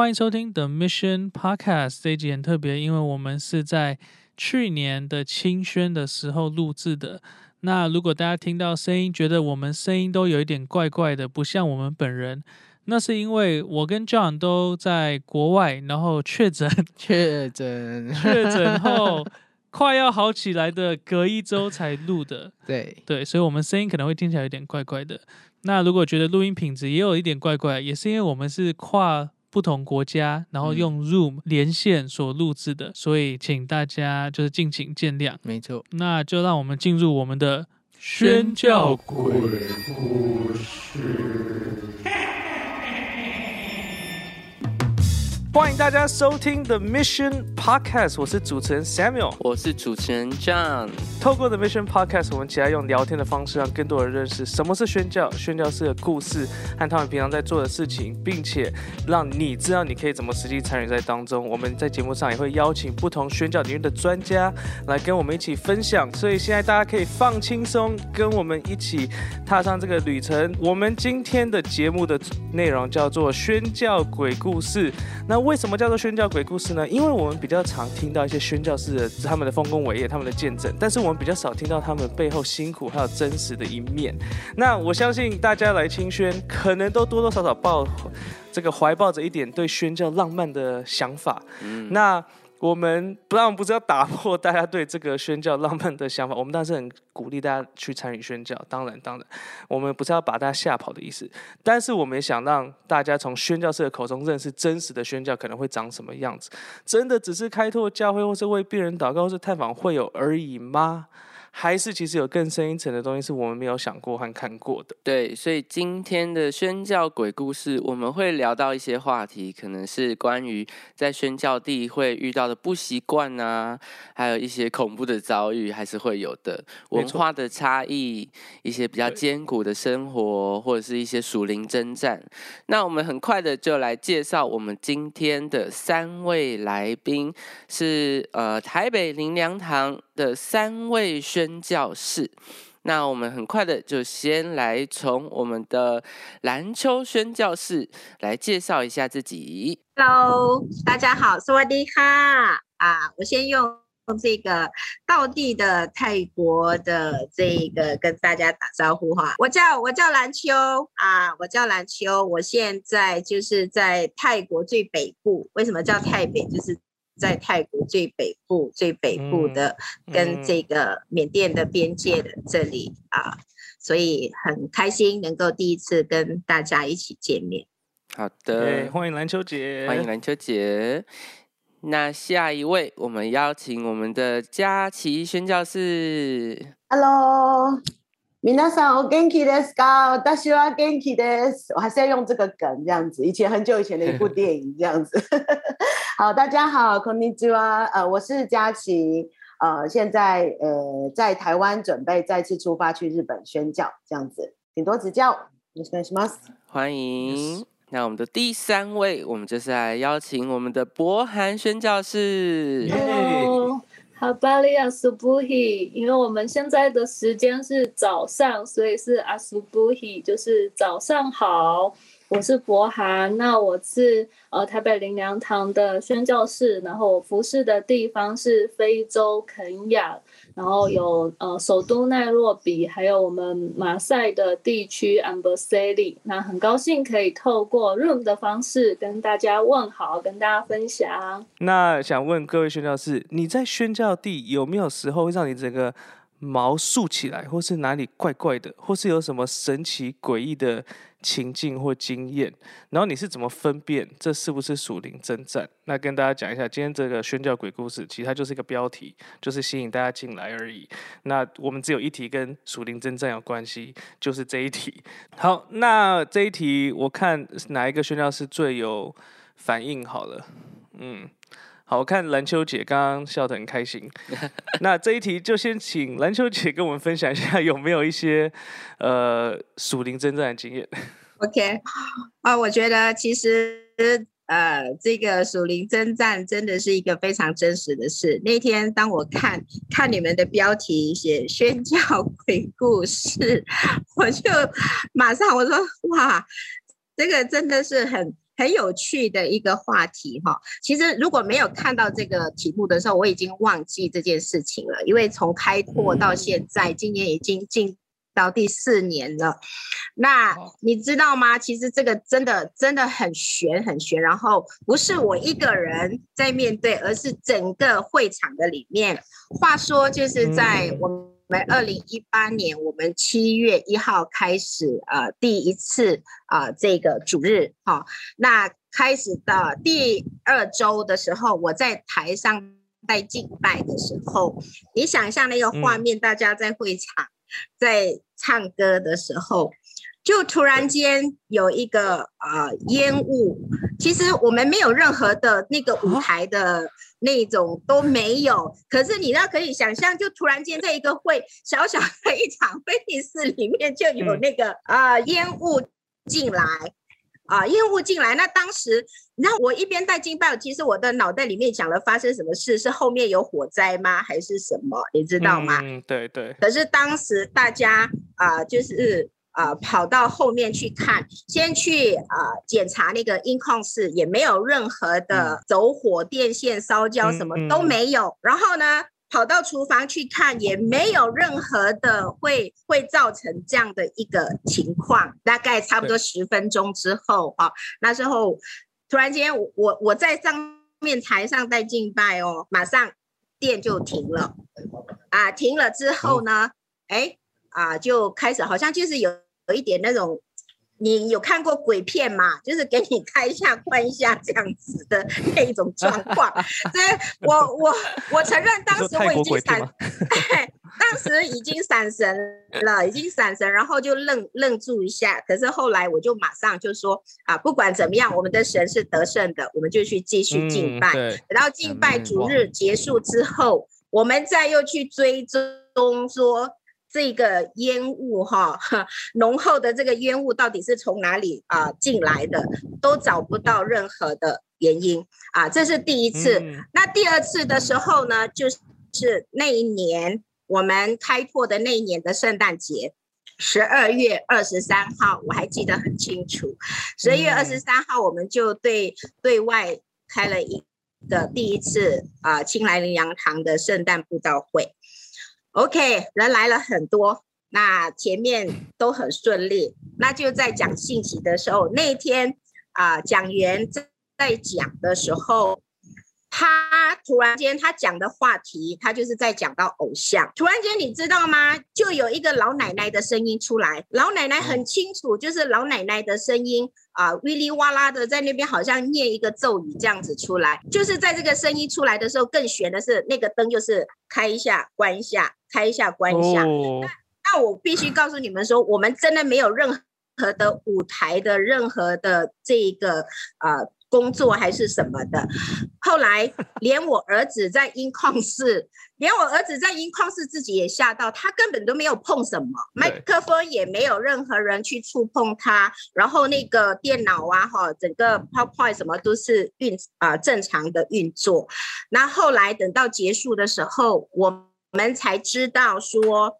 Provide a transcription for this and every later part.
欢迎收听 The Mission Podcast。这一集很特别，因为我们是在去年的清宣的时候录制的。那如果大家听到声音，觉得我们声音都有一点怪怪的，不像我们本人，那是因为我跟 John 都在国外，然后确诊，确诊，确诊后快要好起来的隔一周才录的。对对，所以我们声音可能会听起来有点怪怪的。那如果觉得录音品质也有一点怪怪，也是因为我们是跨不同国家，然后用 Zoom 连线所录制的，所以请大家就是敬请见谅。没错。那就让我们进入我们的宣教鬼故事。欢迎大家收听 The Mission Podcast，我是主持人 Samuel，我是主持人 John。透过 The Mission Podcast，我们期待用聊天的方式，让更多人认识什么是宣教，宣教士的故事和他们平常在做的事情，并且让你知道你可以怎么实际参与在当中。我们在节目上也会邀请不同宣教领域的专家来跟我们一起分享，所以现在大家可以放轻松，跟我们一起踏上这个旅程。我们今天的节目的内容叫做宣教鬼故事，那。为什么叫做宣教鬼故事呢？因为我们比较常听到一些宣教士的他们的丰功伟业、他们的见证，但是我们比较少听到他们背后辛苦还有真实的一面。那我相信大家来清宣，可能都多多少少抱这个怀抱着一点对宣教浪漫的想法。那。我们不然，不是要打破大家对这个宣教浪漫的想法。我们当然是很鼓励大家去参与宣教，当然，当然，我们不是要把大家吓跑的意思。但是，我们也想让大家从宣教士的口中认识真实的宣教可能会长什么样子。真的只是开拓教会，或是为病人祷告，或是探访会有而已吗？还是其实有更深一层的东西是我们没有想过和看过的。对，所以今天的宣教鬼故事，我们会聊到一些话题，可能是关于在宣教地会遇到的不习惯啊，还有一些恐怖的遭遇，还是会有的。文化的差异，一些比较艰苦的生活，或者是一些属灵征战。那我们很快的就来介绍我们今天的三位来宾，是呃台北林良堂。的三位宣宣教士，那我们很快的就先来从我们的蓝秋宣教士来介绍一下自己。Hello，大家好，是瓦迪哈啊！我先用这个道地的泰国的这个跟大家打招呼哈。我叫我叫蓝秋啊，我叫蓝秋，我现在就是在泰国最北部。为什么叫泰北？就是。在泰国最北部、最北部的，跟这个缅甸的边界的这里啊，所以很开心能够第一次跟大家一起见面。好的，欢迎篮球姐，欢迎篮球姐。那下一位，我们邀请我们的佳琪宣教士。Hello。皆さんお元気ですか？私は元気です。我还是要用这个梗这样子，以前很久以前的一部电影这样子。好，大家好，こんにちは。呃，我是佳琪，呃，现在呃在台湾准备再次出发去日本宣教这样子，请多指教。よろしくお願いします。欢迎。那我们的第三位，我们就是来邀请我们的博涵宣教士。 好，巴利亚苏布希，因为我们现在的时间是早上，所以是阿苏布希，就是早上好。我是博涵，那我是呃台北林良堂的宣教士，然后我服侍的地方是非洲肯亚，然后有呃首都奈洛比，还有我们马赛的地区 a m b e r s a l i 那很高兴可以透过 Room 的方式跟大家问好，跟大家分享。那想问各位宣教士，你在宣教地有没有时候会让你整个？毛竖起来，或是哪里怪怪的，或是有什么神奇诡异的情境或经验，然后你是怎么分辨这是不是属灵征战？那跟大家讲一下，今天这个宣教鬼故事，其实它就是一个标题，就是吸引大家进来而已。那我们只有一题跟属灵征战有关系，就是这一题。好，那这一题我看哪一个宣教是最有反应？好了，嗯。好，我看篮球姐刚刚笑得很开心。那这一题就先请篮球姐跟我们分享一下，有没有一些呃属灵征战的经验？OK，啊，我觉得其实呃这个属灵征战真的是一个非常真实的事。那天当我看 看你们的标题写宣教鬼故事，我就马上我说哇，这个真的是很。很有趣的一个话题哈。其实如果没有看到这个题目的时候，我已经忘记这件事情了，因为从开拓到现在，今年已经进。到第四年了，那你知道吗？其实这个真的真的很悬很悬，然后不是我一个人在面对，而是整个会场的里面。话说就是在我们二零一八年，我们七月一号开始呃第一次啊这个主日哈，那开始的第二周的时候，我在台上在敬拜的时候，你想象那个画面，大家在会场在。唱歌的时候，就突然间有一个呃烟雾，其实我们没有任何的那个舞台的那种都没有，可是你那可以想象，就突然间在一个会小小的一场会议室里面就有那个啊烟雾进来。啊，烟雾进来，那当时，那我一边带金拜，其实我的脑袋里面想了发生什么事，是后面有火灾吗，还是什么？你知道吗？嗯，对对。可是当时大家啊，就是啊，跑到后面去看，先去啊检查那个音控室，也没有任何的走火、电线烧焦，什么都没有。然后呢？跑到厨房去看，也没有任何的会会造成这样的一个情况。大概差不多十分钟之后，哈，那时候突然间，我我在上面台上在敬拜哦，马上电就停了，啊，停了之后呢，哎，啊，就开始好像就是有有一点那种。你有看过鬼片吗？就是给你开一下关一下这样子的那一种状况。所以我我我承认当时我已经闪，当时已经闪神了，已经闪神，然后就愣愣住一下。可是后来我就马上就说啊，不管怎么样，我们的神是得胜的，我们就去继续敬拜。等到敬拜主日结束之后，我们再又去追踪说。这个烟雾哈，浓厚的这个烟雾到底是从哪里啊进来的？都找不到任何的原因啊，这是第一次。那第二次的时候呢，就是那一年我们开拓的那一年的圣诞节，十二月二十三号，我还记得很清楚。十二月二十三号，我们就对对外开了一个第一次啊青来林洋堂的圣诞布道会。OK，人来了很多，那前面都很顺利。那就在讲信息的时候，那天啊，讲员在在讲的时候，他突然间他讲的话题，他就是在讲到偶像。突然间，你知道吗？就有一个老奶奶的声音出来，老奶奶很清楚，就是老奶奶的声音啊，哩哩哇啦的在那边好像念一个咒语这样子出来。就是在这个声音出来的时候，更悬的是那个灯就是开一下关一下。开一下，关一下。那那我必须告诉你们说，我们真的没有任何的舞台的任何的这个呃工作还是什么的。后来连我儿子在音矿室，连我儿子在音矿室自己也吓到，他根本都没有碰什么麦克风，也没有任何人去触碰它。然后那个电脑啊，哈，整个 PowerPoint 什么都是运啊正常的运作。那后来等到结束的时候，我。我们才知道说，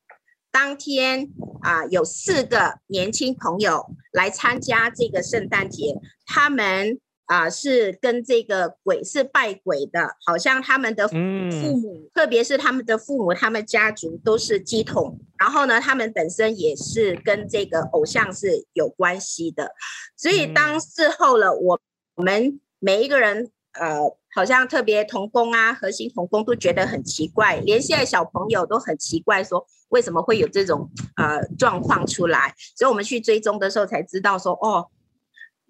当天啊有四个年轻朋友来参加这个圣诞节，他们啊是跟这个鬼是拜鬼的，好像他们的父母，特别是他们的父母，他们家族都是鸡桶，然后呢，他们本身也是跟这个偶像是有关系的，所以当事后了，我我们每一个人呃。好像特别童工啊，核心童工都觉得很奇怪，连现在小朋友都很奇怪，说为什么会有这种呃状况出来？所以我们去追踪的时候才知道说，哦，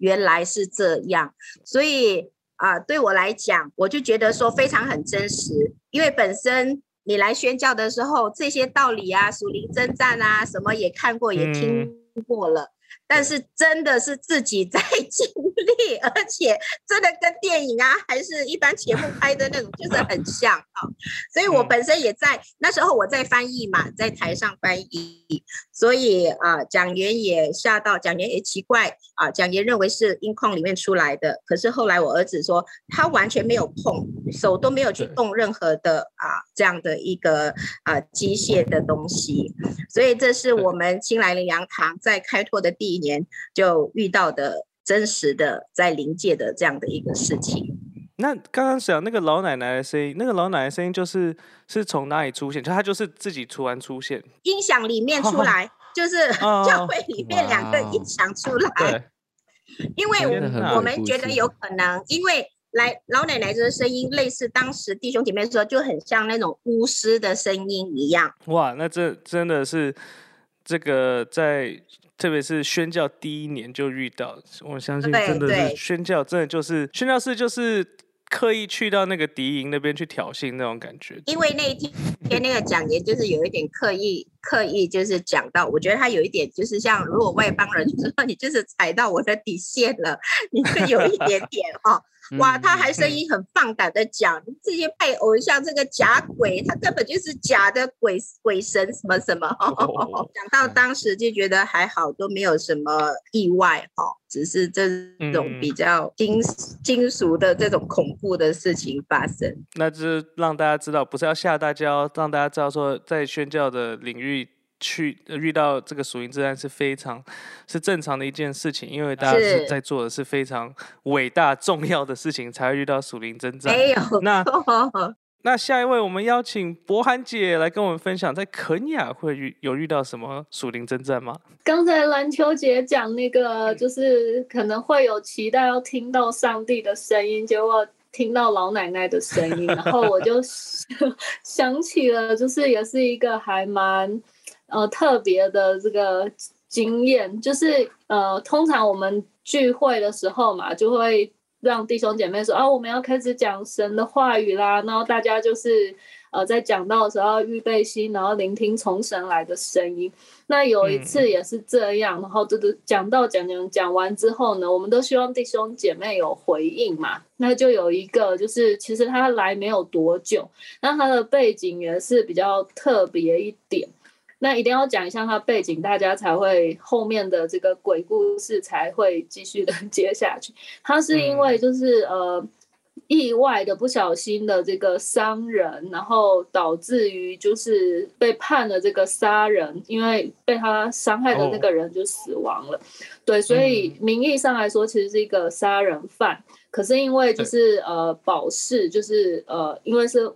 原来是这样。所以啊，对我来讲，我就觉得说非常很真实，因为本身你来宣教的时候，这些道理啊，属灵征战啊，什么也看过，也听过了。但是真的是自己在 经历，而且真的跟电影啊，还是一般节目拍的那种，就是很 像啊。所以我本身也在那时候我在翻译嘛，在台上翻译，所以啊，蒋元也吓到，蒋元也奇怪啊，蒋元认为是音控里面出来的，可是后来我儿子说他完全没有碰手，都没有去动任何的啊这样的一个啊机械的东西，所以这是我们新来的洋堂在开拓的第一。年就遇到的真实的在临界的这样的一个事情。那刚刚讲那个老奶奶的声音，那个老奶奶声音就是是从哪里出现？就她就是自己突然出现，音响里面出来，就是 教会里面两个音响出来。对，因为我们觉得有可能，因为来老奶奶这个声音类似当时弟兄姐妹说，就很像那种巫师的声音一样。哇，那这真的是这个在特别是宣教第一年就遇到，我相信真的是宣教，真的就是宣教士就是刻意去到那个敌营那边去挑衅那种感觉。因为那一天天那个讲员就是有一点刻意刻意就是讲到，我觉得他有一点就是像如果外邦人知道你就是踩到我的底线了，你会有一点点哈、哇，他还声音很放胆的讲，这些拜偶像这个假鬼，他根本就是假的鬼鬼神什么什么。哦讲到当时就觉得还好，都没有什么意外哈，只是这种嗯比较惊惊俗的这种恐怖的事情发生。那就是让大家知道，不是要吓大家哦，让大家知道说，在宣教的领域去呃遇到这个属灵之战是非常是正常的一件事情，因为大家是是在做的是非常伟大重要的事情，才会遇到属灵征战。没有那。那下一位，我们邀请博涵姐来跟我们分享，在肯雅会遇有遇到什么属灵征战吗？刚才篮球姐讲那个，就是可能会有期待要听到上帝的声音，结果听到老奶奶的声音，然后我就 想起了，就是也是一个还蛮呃特别的这个经验，就是呃，通常我们聚会的时候嘛，就会让弟兄姐妹说啊，我们要开始讲神的话语啦，然后大家就是呃在讲到的时候要预备心，然后聆听从神来的声音。那有一次也是这样，然后就是讲到讲讲讲完之后呢，我们都希望弟兄姐妹有回应嘛。那就有一个就是其实他来没有多久，那他的背景也是比较特别一点。那一定要讲一下他背景，大家才会后面的这个鬼故事才会继续的 接下去。他是因为就是、呃意外的不小心的这个伤人，然后导致于就是被判了这个杀人，因为被他伤害的那个人就死亡了。对，所以名义上来说其实是一个杀人犯，可是因为就是呃保释，就是呃因为是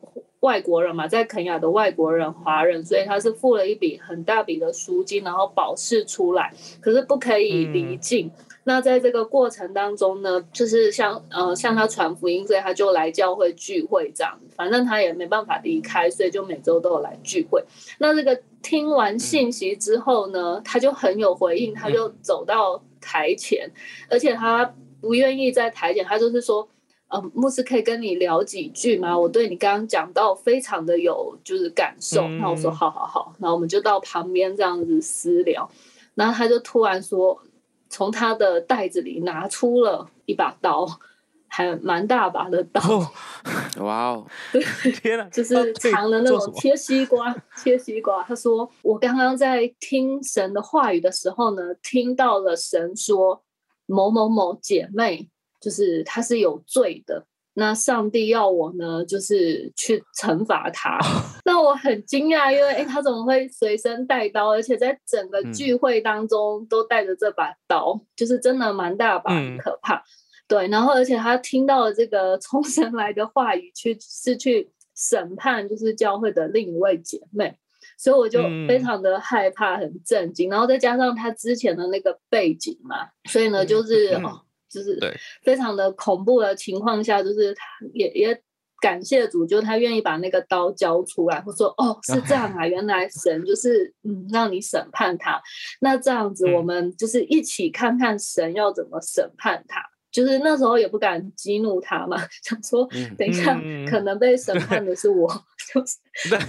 外国人嘛，在肯亚的外国人华人，所以他是付了一笔很大笔的赎金，然后保释出来，可是不可以离境。那在这个过程当中呢，就是像呃向他传福音，所以他就来教会聚会这样，反正他也没办法离开，所以就每周都有来聚会。那这个听完信息之后呢，他就很有回应，他就走到台前，而且他不愿意在台前，他就是说。呃，牧师可以跟你聊几句吗？我对你刚刚讲到非常的有就是感受。嗯那我说好好好，然后我们就到旁边这样子私聊。然后他就突然说，从他的袋子里拿出了一把刀，还蛮大把的刀，哦，哇哦，天哪，就是他可以藏了那种切西瓜，切西瓜。他说：“我刚刚在听神的话语的时候呢，听到了神说某某某姐妹，就是他是有罪的。那上帝要我呢，就是去惩罚他。那我很惊讶，因为诶，他怎么会随身带刀，而且在整个嗯聚会当中都带着这把刀，就是真的蛮大把，很嗯可怕。对，然后而且他听到了这个 从神来的话语，去是去审判，就是教会的另一位姐妹，所以我就非嗯常的害怕，很震惊。然后再加上他之前的那个背景嘛，所以呢，就是、嗯哦，就是对。非常的恐怖的情况下，就是他也也感谢主，就他愿意把那个刀交出来，或说哦是这样啊，原来神就是嗯让你审判他，那这样子嗯。我们就是一起看看神要怎么审判他。就是那时候也不敢激怒他嘛，想说嗯等一下嗯可能被审判的是我，就是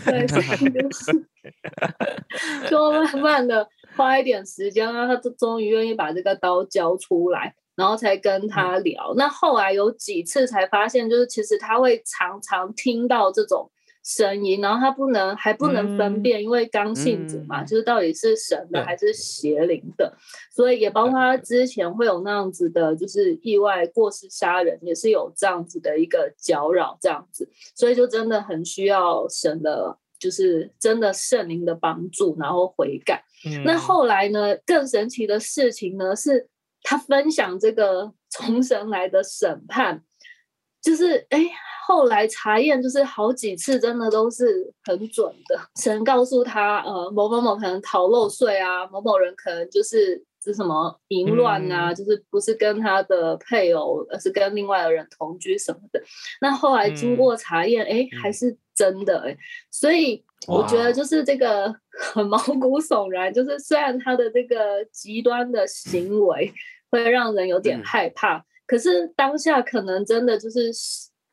对，所以就是就慢慢的花一点时间，让他终于愿意把这个刀交出来，然后才跟他聊。那后来有几次才发现，就是其实他会常常听到这种声音，然后他不能还不能分辨，因为刚性子嘛，嗯就是到底是神的对还是邪灵的，所以也包括他之前会有那样子的，就是意外过失杀人，也是有这样子的一个搅扰，这样子，所以就真的很需要神的。就是真的圣灵的帮助，然后悔改。嗯那后来呢，更神奇的事情呢是，他分享这个从神来的审判，就是哎，后来查验就是好几次，真的都是很准的。神告诉他，呃，某某某可能逃漏税啊，某某人可能就是是什么淫乱啊，就是不是跟他的配偶，而是跟另外的人同居什么的。那后来经过查验，哎，还是真的哎，所以我觉得就是这个很毛骨悚然，就是虽然他的这个极端的行为会让人有点害怕。可是当下可能真的就是，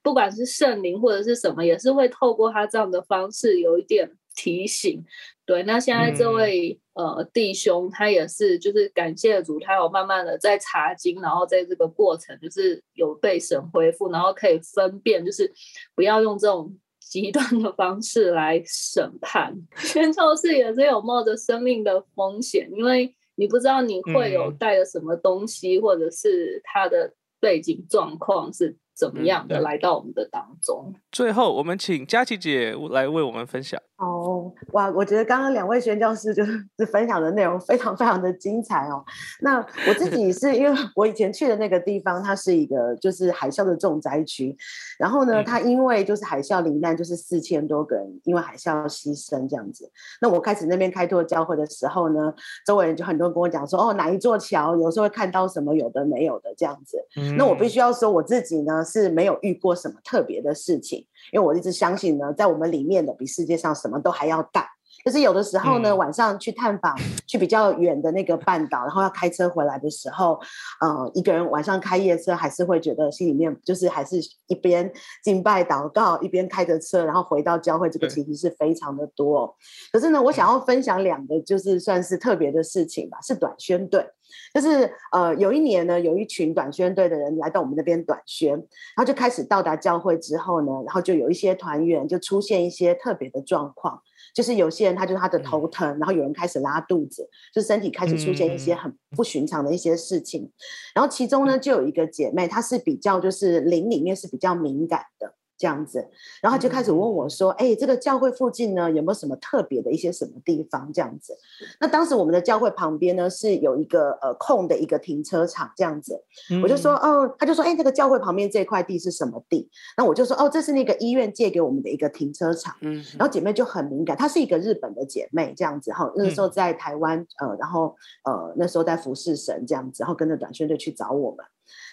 不管是圣灵或者是什么，也是会透过他这样的方式有一点提醒。对，那现在这位呃弟兄，他也是就是感谢主，他有慢慢的在查经，然后在这个过程就是有被神恢复，然后可以分辨，就是不要用这种极端的方式来审判。宣教士也是有冒着生命的风险，因为你不知道你会有带了什么东西，或者是他的。背景状况是怎么样的？来到我们的当中。最后，我们请佳琪姐来为我们分享。哦，哇！我觉得刚刚两位宣教师就 是分享的内容非常非常的精彩哦。那我自己是因为我以前去的那个地方，它是一个就是海啸的重灾区。然后呢，它因为就是海啸罹难，就是四千多个人因为海啸牺牲这样子。那我开始那边开拓教会的时候呢，周围人就很多人跟我讲说，哦，哪一座桥有时候会看到什么有的没有的这样子。那我必须要说我自己呢是没有遇过什么特别的事情。因为我一直相信呢，在我们里面的比世界上什么都还要大。就是有的时候呢，晚上去探访，去比较远的那个半岛，然后要开车回来的时候，呃，一个人晚上开夜车，还是会觉得心里面就是还是一边敬拜祷告，一边开着车，然后回到教会，这个情形是非常的多。可是呢，我想要分享两个，就是算是特别的事情吧，是短宣队。就是呃，有一年呢，有一群短宣队的人来到我们那边短宣，然后就开始到达教会之后呢，然后就有一些团员就出现一些特别的状况，就是有些人他就是他的头疼，然后有人开始拉肚子，就身体开始出现一些很不寻常的一些事情，然后其中呢就有一个姐妹，她是比较就是灵里面是比较敏感的。这样子，然后就开始问我说：“哎，这个教会附近呢，有没有什么特别的一些什么地方？”这样子，那当时我们的教会旁边呢是有一个呃空的一个停车场，这样子，我就说：“哦。”他就说：“哎，这个教会旁边这块地是什么地？”那我就说：“哦，这是那个医院借给我们的一个停车场。”嗯，然后姐妹就很敏感，她是一个日本的姐妹，这样子哈，那个时候在台湾，呃，然后呃那时候在服侍神这样子，然后跟着短宣队去找我们。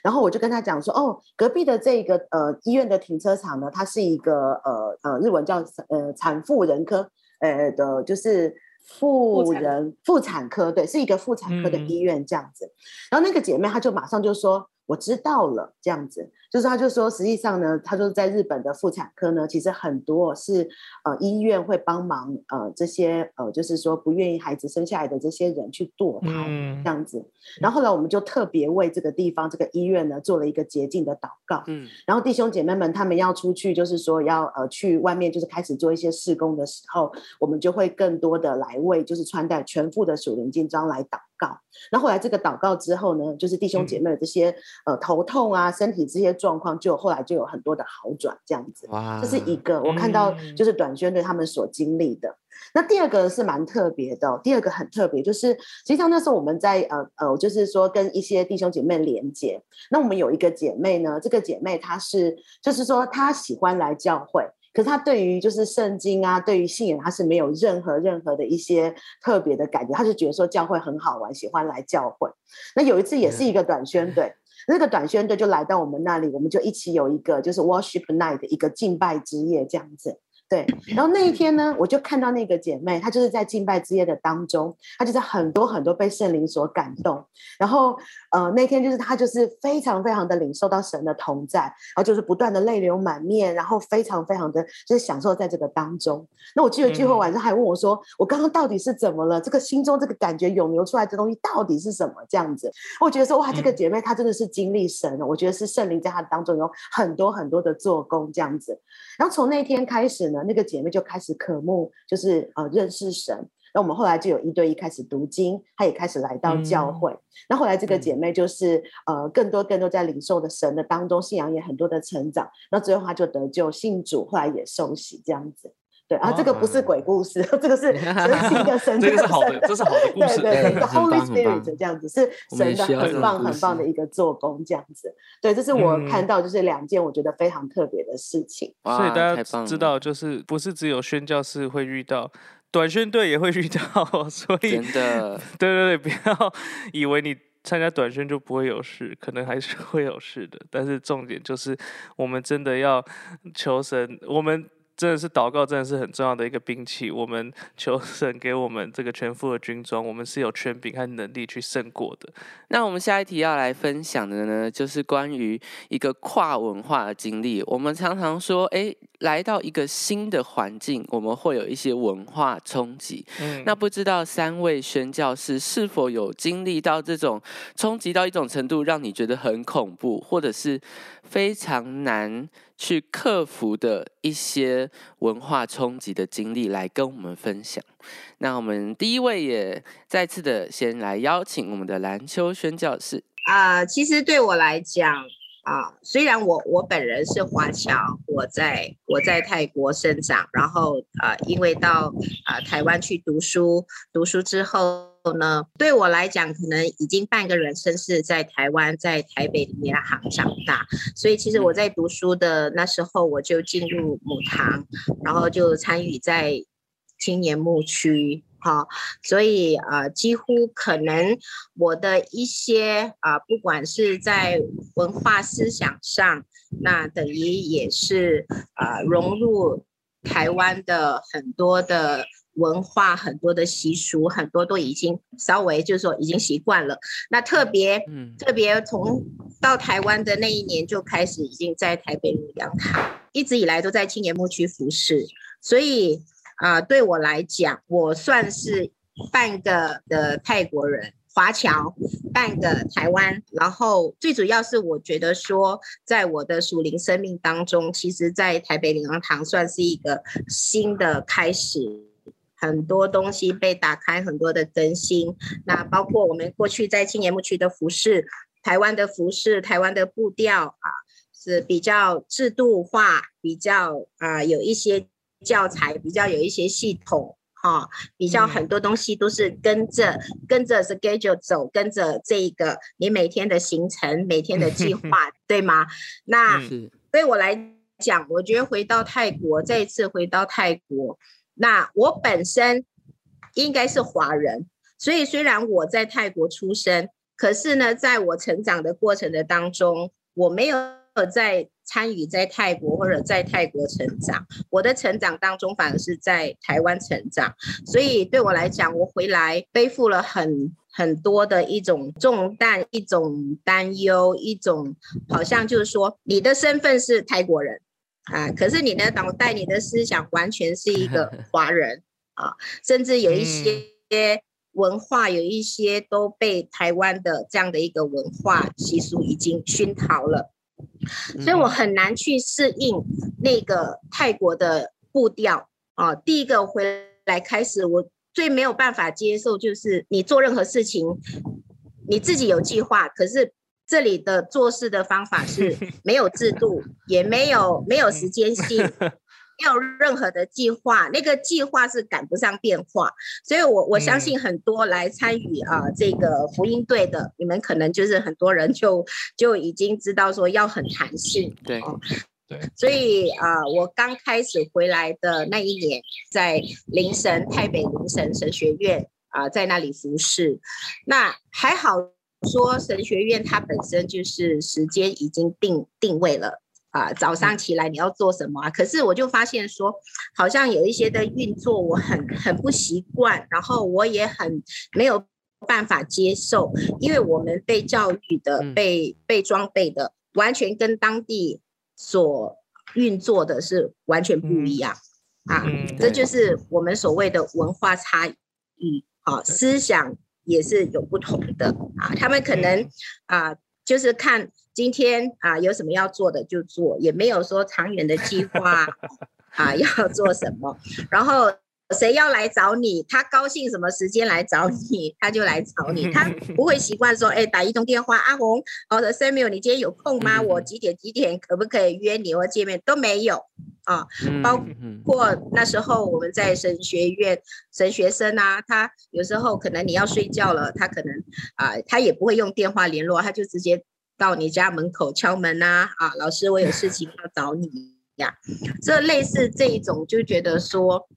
然后我就跟他讲说，哦，隔壁的这个呃医院的停车场呢，它是一个呃呃日文叫呃产妇人科呃的，就是妇人妇产科，对，是一个妇产科的医院这样子。然后那个姐妹她就马上就说。我知道了，这样子，就是他就说，实际上呢，他说在日本的妇产科呢，其实很多是呃医院会帮忙呃这些呃就是说不愿意孩子生下来的这些人去堕胎嗯这样子。然后后来我们就特别为这个地方这个医院呢做了一个洁净的祷告。嗯。然后弟兄姐妹们他们要出去，就是说要呃去外面就是开始做一些事工的时候，我们就会更多的来为就是穿戴全副的属灵金装来祷。告，那后来这个祷告之后呢，就是弟兄姐妹的这些呃头痛啊、身体这些状况，就后来就有很多的好转，这样子。哇，这是一个我看到就是短宣对他们所经历的。那第二个是蛮特别的，第二个很特别，就是实际上那时候我们在呃呃，就是说跟一些弟兄姐妹连接。那我们有一个姐妹呢，这个姐妹她是就是说她喜欢来教会。可是她对于就是圣经啊，对于信仰，她是没有任何任何的一些特别的感觉，她就觉得说教会很好玩，喜欢来教会。那有一次也是一个短宣队，那个短宣队就来到我们那里，我们就一起有一个就是 worship night 的一个敬拜之夜这样子。对，然后那一天呢，我就看到那个姐妹，她就是在敬拜之夜的当中，她就是很多很多被圣灵所感动。然后，呃，那天就是她就是非常非常的领受到神的同在，然后就是不断的泪流满面，然后非常非常的就是享受在这个当中。那我记得聚会晚上还问我说：“我刚刚到底是怎么了？这个心中这个感觉涌流出来的东西到底是什么？”这样子，我觉得说哇，这个姐妹她真的是经历神了。我觉得是圣灵在她当中有很多很多的做工这样子。然后从那天开始呢。那个姐妹就开始渴慕，就是呃认识神。那我们后来就有一对一开始读经，她也开始来到教会。那后来这个姐妹就是呃更多更多在领受的神的当中，信仰也很多的成长。那最后她就得救信主，后来也受洗这样子。对啊，这个不是鬼故事，这个是神是一个神，这个是好的，这是好的 故事，对对对，Holy Spirit 棒这样子是神的很棒很棒的一个做工，这样子。对，这是我看到就是两件我觉得非常特别的事情。所以大家知道，就是不是只有宣教士会遇到，短宣队也会遇到，所以真的对对对，不要以为你参加短宣就不会有事，可能还是会有事的。但是重点就是，我们真的要求神，我们真的是祷告，真的是很重要的一个兵器。我们求神给我们这个全副的军装，我们是有权柄和能力去胜过的。那我们下一题要来分享的呢，就是关于一个跨文化的经历。我们常常说，诶，来到一个新的环境，我们会有一些文化冲击。嗯，那不知道三位宣教师是否有经历到这种冲击到一种程度，让你觉得很恐怖，或者是非常难去克服的一些文化冲击的经历，来跟我们分享。那我们第一位也再次的先来邀请我们的篮球宣教师。啊、其实对我来讲啊、虽然我我本人是华侨，我在我在泰国生长，然后呃，因为到啊、台湾去读书，读书之后呢，对我来讲，可能已经半个人生是在台湾，在台北里面行长大，所以其实我在读书的那时候，我就进入母堂，然后就参与在青年牧区。哈、所以呃，几乎可能我的一些啊、不管是在文化思想上，那等于也是啊、融入台湾的很多的文化、很多的习俗，很多都已经稍微就是说已经习惯了。那特别嗯，特别从到台湾的那一年就开始，已经在台北鲁阳台，一直以来都在青年牧区服侍，所以啊、对我来讲，我算是半个的泰国人。华侨，半个台湾，然后最主要是我觉得说，在我的属灵生命当中，其实，在台北领航堂算是一个新的开始，很多东西被打开，很多的更新。那包括我们过去在青年牧区的服饰，台湾的服饰，台湾的步调啊，是比较制度化，比较啊、有一些教材，比较有一些系统。哈、比较很多东西都是跟着、跟着 schedule 走，跟着这个你每天的行程、每天的计 划，对吗？那、对我来讲，我觉得回到泰国，再一次回到泰国，那我本身应该是华人，所以虽然我在泰国出生，可是呢，在我成长的过程的当中，我没有在参与在泰国或者在泰国成长，我的成长当中反而是在台湾成长，所以对我来讲，我回来背负了很。很多的一种重担，一种担忧，一种好像就是说，你的身份是泰国人啊，可是你的脑袋、你的思想完全是一个 华人啊，甚至有一些文化，有一些都被台湾的这样的一个文化习俗已经熏陶了，所以我很难去适应那个泰国的步调啊。第一个回来开始，我最没有办法接受就是你做任何事情，你自己有计划，可是这里的做事的方法是 没有制度，也没有没有时间性，没有任何的计划，那个计划是赶不上变化。所以我我相信很多来参与啊、这个福音队的，你们可能就是很多人就就已经知道说要很弹性，对哦对，所以啊、我刚开始回来的那一年，在灵神台北灵神神学院啊、在那里服侍。那还好说，神学院它本身就是时间已经定定位了。啊，早上起来你要做什么啊？可是我就发现说，好像有一些的运作我很很不习惯，然后我也很没有办法接受，因为我们被教育的、嗯被被装备的，完全跟当地所运作的是完全不一样、啊。嗯这就是我们所谓的文化差异啊，思想也是有不同的啊。他们可能啊，就是看今天啊有什么要做的就做，也没有说长远的计划 啊要做什么，然后。谁要来找你，他高兴什么时间来找你，他就来找你。他不会习惯说，哎，打一通电话，阿红，或者 Samuel，你今天有空吗？嗯我几点几点可不可以约你或见面？都没有。啊。嗯包括那时候我们在神学院，神学生啊，他有时候可能你要睡觉了，他可能啊、他也不会用电话联络，他就直接到你家门口敲门呐、啊，老师，我有事情要找你呀。这类似这一种，就觉得说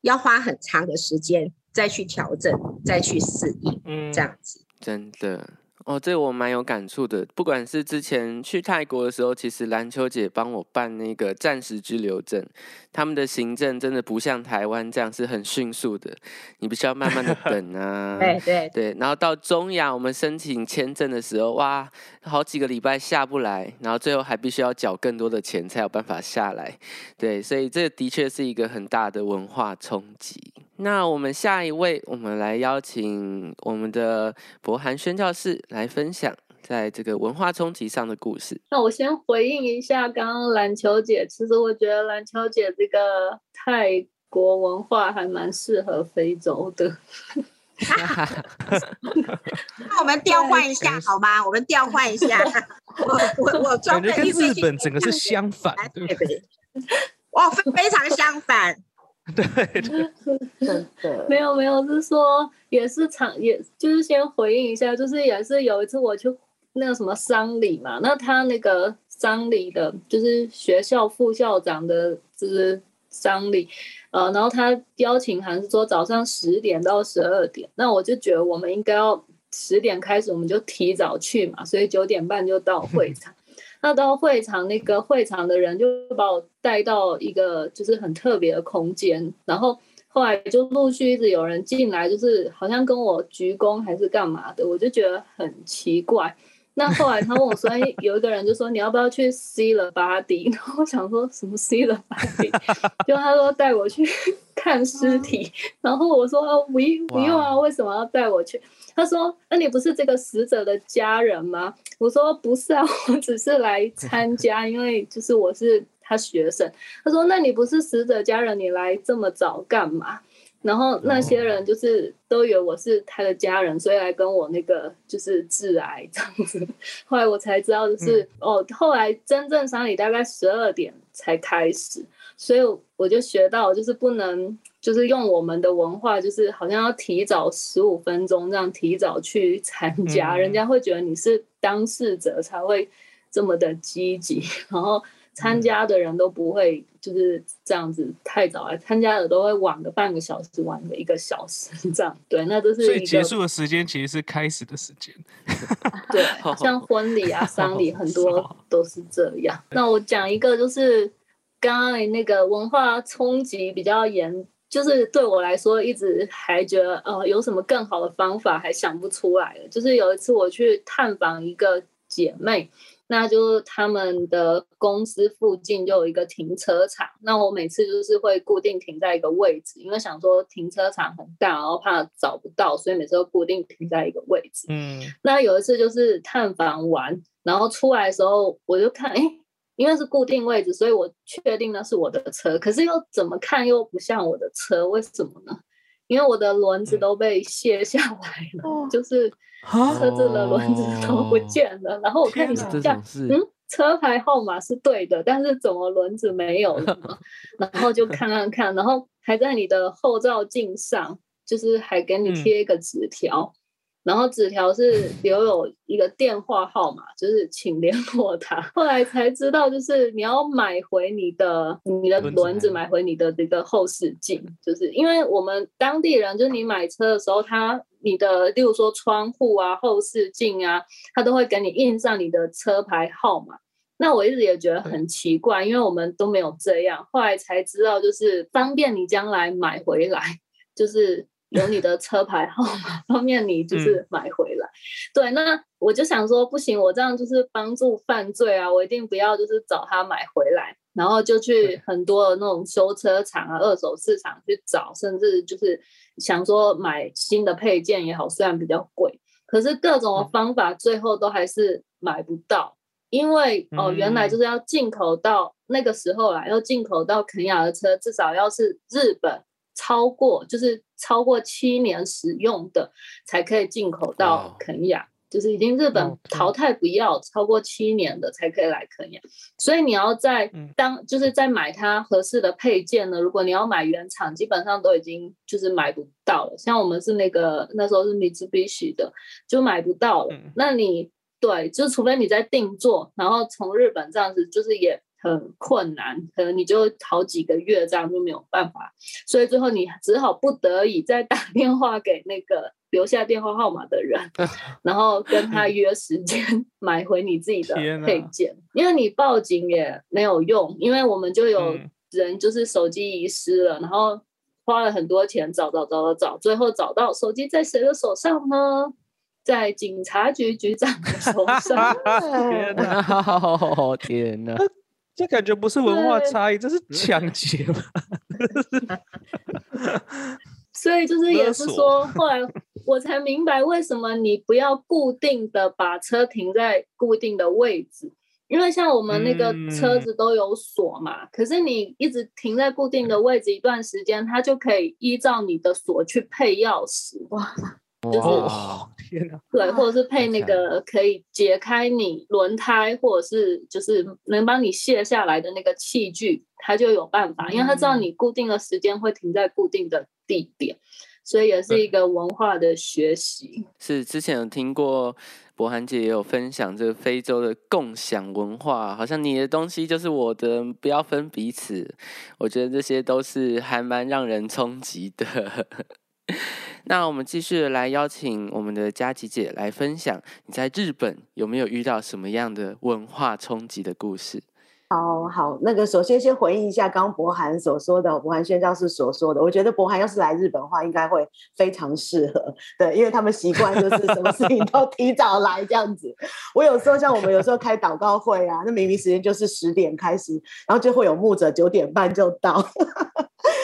要花很长的时间再去调整，再去适应，嗯这样子。真的哦，这我蛮有感触的。不管是之前去泰国的时候，其实篮球姐帮我办那个暂时居留证，他们的行政真的不像台湾这样是很迅速的，你必须要慢慢的 等啊。对对对，然后到中亚，我们申请签证的时候，哇，好几个礼拜下不来，然后最后还必须要缴更多的钱才有办法下来。对，所以这的确是一个很大的文化冲击。那我们下一位，我们来邀请我们的博涵宣教士来分享在这个文化冲击上的故事。那我先回应一下刚刚篮球姐，其实我觉得篮球姐这个泰国文化还蛮适合非洲的。那我们调换一下好吗？我们调换一下。我我我装感觉跟日本整个是相反，对不对？对，哇，非非常相反。对 对，真的没有没有，是说也是常，也就是先回应一下，就是也是有一次我去那个什么丧礼嘛，那他那个丧礼的，就是学校副校长的，就是丧礼，呃，然后他邀请函是说早上十点到十二点，那我就觉得我们应该要十点开始，我们就提早去嘛，所以九点半就到会场。那到会场，那个会场的人就把我带到一个就是很特别的空间，然后后来就陆续一直有人进来，就是好像跟我鞠躬还是干嘛的，我就觉得很奇怪。那后来他问我说：“哎，有一个人就说你要不要去 see the body？” 然后我想说什么 see the body，就他说带我去 看尸体，然后我说：“哦，不用不用啊，为什么要带我去？”他说：“那你不是这个死者的家人吗？”我说：“不是啊，我只是来参加，因为就是我是他学生。”他说：“那你不是死者家人，你来这么早干嘛？”然后那些人就是都以为我是他的家人，所以来跟我那个就是致癌这样子。后来我才知道，就是、哦，后来真正丧礼大概十二点才开始，所以我就学到，就是不能就是用我们的文化，就是好像要提早十五分钟这样提早去参加，嗯。人家会觉得你是当事者才会这么的积极，然后参加的人都不会就是这样子太早来，参加的都会晚个半个小时，晚个一个小时这样。对，那都是所以结束的时间其实是开始的时间。对，像婚礼啊、丧礼很多都是这样。那我讲一个，就是刚刚那个文化冲击比较严，就是对我来说一直还觉得呃有什么更好的方法还想不出来了。就是有一次我去探访一个姐妹。那就是他们的公司附近就有一个停车场，那我每次就是会固定停在一个位置，因为想说停车场很大，然后怕找不到，所以每次都固定停在一个位置。嗯，那有一次就是探访完，然后出来的时候，我就看，哎，因为是固定位置，所以我确定那是我的车，可是又怎么看又不像我的车，为什么呢？因为我的轮子都被卸下来了，就是车子的轮子都不见了。然后我看一下，嗯，车牌号码是对的，但是怎么轮子没有了？然后就看看看，然后还在你的后照镜上，就是还给你贴一个纸条。然后纸条是留有一个电话号码，就是请联络他。后来才知道，就是你要买回你的你的轮子，买回你的这个后视镜，就是因为我们当地人，就是你买车的时候，他你的例如说窗户啊、后视镜啊，他都会给你印上你的车牌号码。那我一直也觉得很奇怪，因为我们都没有这样。后来才知道，就是方便你将来买回来，就是。有你的车牌号码，方便你就是买回来。嗯、对，那我就想说，不行，我这样就是帮助犯罪啊！我一定不要就是找他买回来，然后就去很多的那种修车厂啊、二手市场去找，甚至就是想说买新的配件也好，虽然比较贵，可是各种的方法最后都还是买不到，因为哦，原来就是要进口到那个时候啦，要进口到肯亚的车，至少要是日本。超过就是超过七年使用的才可以进口到肯亚，就是已经日本淘汰不要超过七年的才可以来肯亚，所以你要在嗯。当就是在买它合适的配件呢，如果你要买原厂，基本上都已经就是买不到了。像我们是那个那时候是 Mitsubishi 的，就买不到了。嗯。那你对，就除非你在定做，然后从日本这样子，就是也很困难，可能你就好几个月这样就没有办法，所以最后你只好不得已再打电话给那个留下电话号码的人，然后跟他约时间买回你自己的配件，因为你报警也没有用，因为我们就有嗯人就是手机遗失了，然后花了很多钱找找找找找，最后找到手机在谁的手上呢？在警察局局长的手上。天哪，天哪！这感觉不是文化差异，这是抢劫吧？所以就是也是说，后来我才明白为什么你不要固定的把车停在固定的位置，因为像我们那个车嗯。子都有锁嘛，可是你一直停在固定的位置一段时间，它就可以依照你的锁去配钥匙，哇就是哦，天哪！对，或者是配那个可以解开你轮胎，或者是就是能帮你卸下来的那个器具，它就有办法，因为它知道嗯你固定的时间会停在固定的地点，所以也是一个文化的学习。是之前有听过博涵姐也有分享这个非洲的共享文化，好像你的东西就是我的，不要分彼此。我觉得这些都是还蛮让人冲击的。那我们继续来邀请我们的佳琪姐来分享，你在日本有没有遇到什么样的文化冲击的故事？好好，那个首先先回应一下刚刚博涵所说的，博涵宣教士所说的，我觉得博涵要是来日本的话，应该会非常适合，对，因为他们习惯就是什么事情都提早来这样子。我有时候像我们有时候开祷告会啊，那明明时间就是十点开始，然后就会有牧者九点半就到，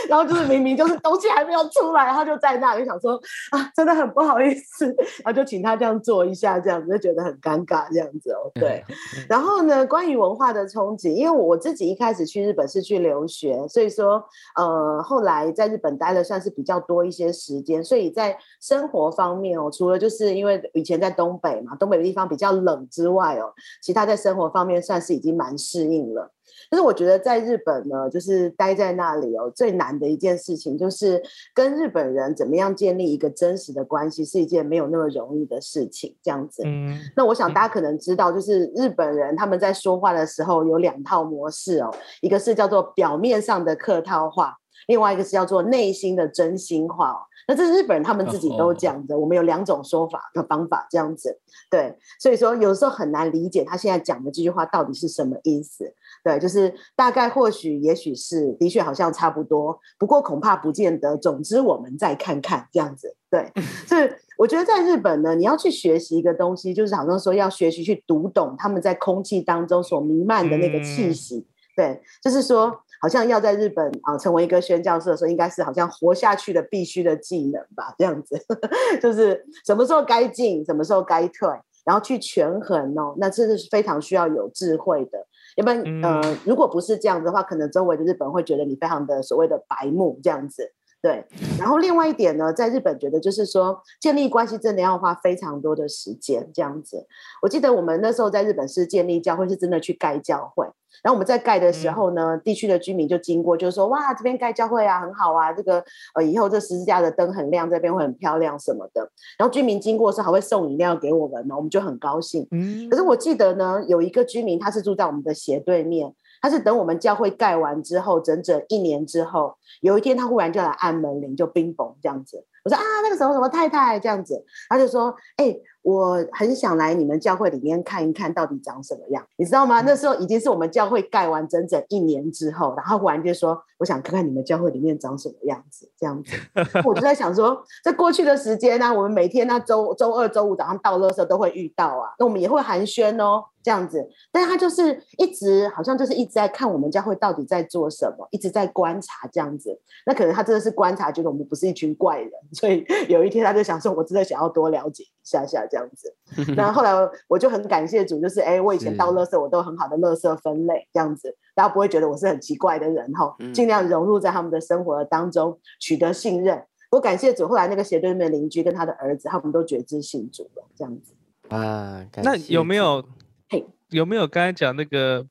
然后就是明明就是东西还没有出来，他就在那里想说啊，真的很不好意思，然后就请他这样做一下，这样子就觉得很尴尬这样子哦，对。然后呢，关于文化的冲击，因为我自己一开始去日本是去留学，所以说呃，后来在日本待了算是比较多一些时间，所以在生活方面哦，除了就是因为以前在东北嘛，东北的地方比较冷之外哦，其他在生活方面算是已经蛮适应了。但是我觉得在日本呢，就是待在那里哦，最难的一件事情就是跟日本人怎么样建立一个真实的关系，是一件没有那么容易的事情。这样子，嗯，那我想大家可能知道，就是日本人他们在说话的时候有两套模式哦，一个是叫做表面上的客套话，另外一个是叫做内心的真心话哦。那这是日本人他们自己都讲的，我们有两种说法的方法，这样子。对，所以说有时候很难理解他现在讲的这句话到底是什么意思。对，就是大概或许也许是的确好像差不多，不过恐怕不见得。总之我们再看看这样子。对，所以我觉得在日本呢，你要去学习一个东西，就是好像说要学习去读懂他们在空气当中所弥漫的那个气息。对，就是说，好像要在日本啊成为一个宣教士的时候，应该是好像活下去的必须的技能吧，这样子，就是什么时候该进，什么时候该退，然后去权衡哦，那这是非常需要有智慧的。要不然，嗯呃，如果不是这样的话，可能周围的日本会觉得你非常的所谓的白目这样子。对，然后另外一点呢，在日本觉得就是说，建立关系真的要花非常多的时间这样子。我记得我们那时候在日本是建立教会，是真的去盖教会。然后我们在盖的时候呢，地区的居民就经过，就说：“哇，这边盖教会啊，很好啊，这个呃以后这十字架的灯很亮，这边会很漂亮什么的。”然后居民经过的时候还会送饮料给我们呢，我们就很高兴。嗯可是我记得呢，有一个居民他是住在我们的斜对面，他是等我们教会盖完之后，整整一年之后，有一天他忽然就来按门铃，就冰嘣这样子。我说啊，那个什么什么太太这样子，他就说，哎、我很想来你们教会里面看一看到底长什么样，你知道吗？那时候已经是我们教会盖完整整一年之后，然后忽然就说，我想看看你们教会里面长什么样子，这样子。我就在想说，在过去的时间呢、我们每天那周周二、周五早上到垃圾都会遇到啊，那我们也会寒暄哦，这样子。但是他就是一直好像就是一直在看我们教会到底在做什么，一直在观察这样子。那可能他真的是观察，觉得我们不是一群怪人，所以有一天他就想说，我真的想要多了解一下下这样子。那后来我就很感谢主，就是哎，我以前是倒垃圾我都很好的垃圾分类这样子，大家不会觉得我是很奇怪的人哈，嗯尽量融入在他们的生活当中，取得信任。我感谢主，后来那个斜对面的邻居跟他的儿子，他们都觉知信主了，这样子。啊，那有没有嘿有没有刚才讲那个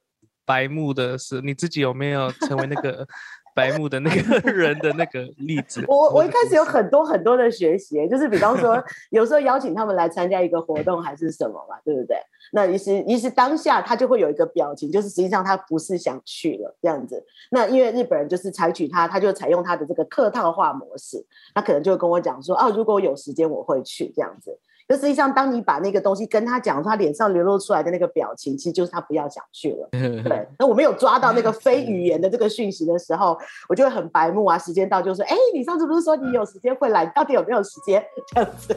白目的事？你自己有没有成为那个白目的那个 人的那个例子？我我一开始有很多很多的学习，就是比方说，有时候邀请他们来参加一个活动还是什么嘛，对不对？那于是于是当下他就会有一个表情，就是实际上他不是想去了这样子。那因为日本人就是采取他，他就采用他的这个客套化模式，他可能就会跟我讲说，哦，如果有时间我会去这样子。就实际上，当你把那个东西跟他讲，他脸上流露出来的那个表情，其实就是他不要想去了。对，那我没有抓到那个非语言的这个讯息的时候，我就会很白目啊。时间到就说：“哎，你上次不是说你有时间会来？你到底有没有时间？”这样子，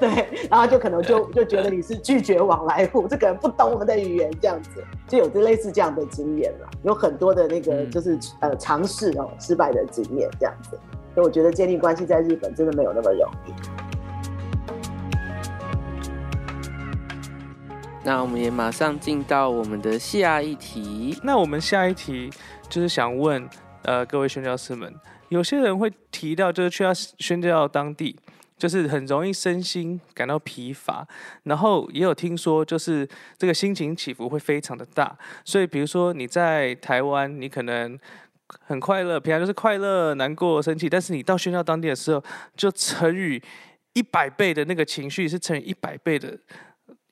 对，然后就可能就就觉得你是拒绝往来户，这个人不懂我们的语言，这样子就有这类似这样的经验了。有很多的那个嗯就是、呃尝试哦失败的经验这样子，所以我觉得建立关系在日本真的没有那么容易。那我们也马上进到我们的下一题。那我们下一题就是想问，呃，各位宣教师们，有些人会提到，就是去到宣教当地，就是很容易身心感到疲乏，然后也有听说，就是这个心情起伏会非常的大，所以比如说你在台湾，你可能。很快乐，平常就是快乐、难过、生气，但是你到宣教当地的时候，就乘以一百倍的那个情绪，是乘以一百倍的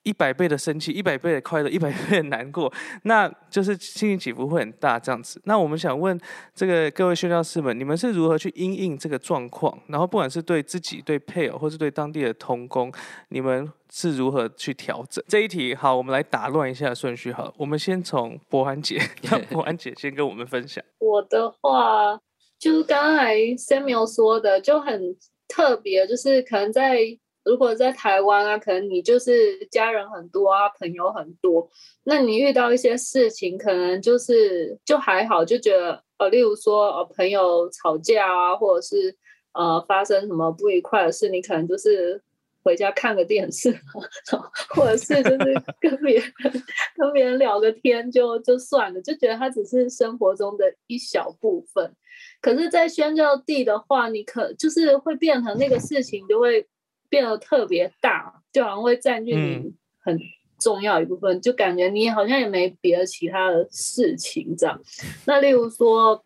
一百倍的生气，一百倍的快乐，一百倍的难过，那就是心情起伏会很大这样子。那我们想问这个各位宣教师们，你们是如何去因应这个状况？然后不管是对自己、对配偶，或是对当地的童工，你们是如何去调整？这一题好，我们来打乱一下顺序好了。我们先从博安姐，让博安姐先跟我们分享。我的话，就是刚才 Samuel 说的，就很特别，就是可能在如果在台湾啊，可能你就是家人很多啊，朋友很多，那你遇到一些事情，可能就是就还好，就觉得呃，例如说呃朋友吵架啊，或者是呃发生什么不愉快的事，你可能就是。回家看个电视，或者是就是跟别人跟别人聊个天就就算了，就觉得它只是生活中的一小部分。可是，在宣教地的话，你可就是会变成那个事情就会变得特别大，就好像会占据你嗯很重要一部分，就感觉你好像也没别的其他的事情这样。那例如说，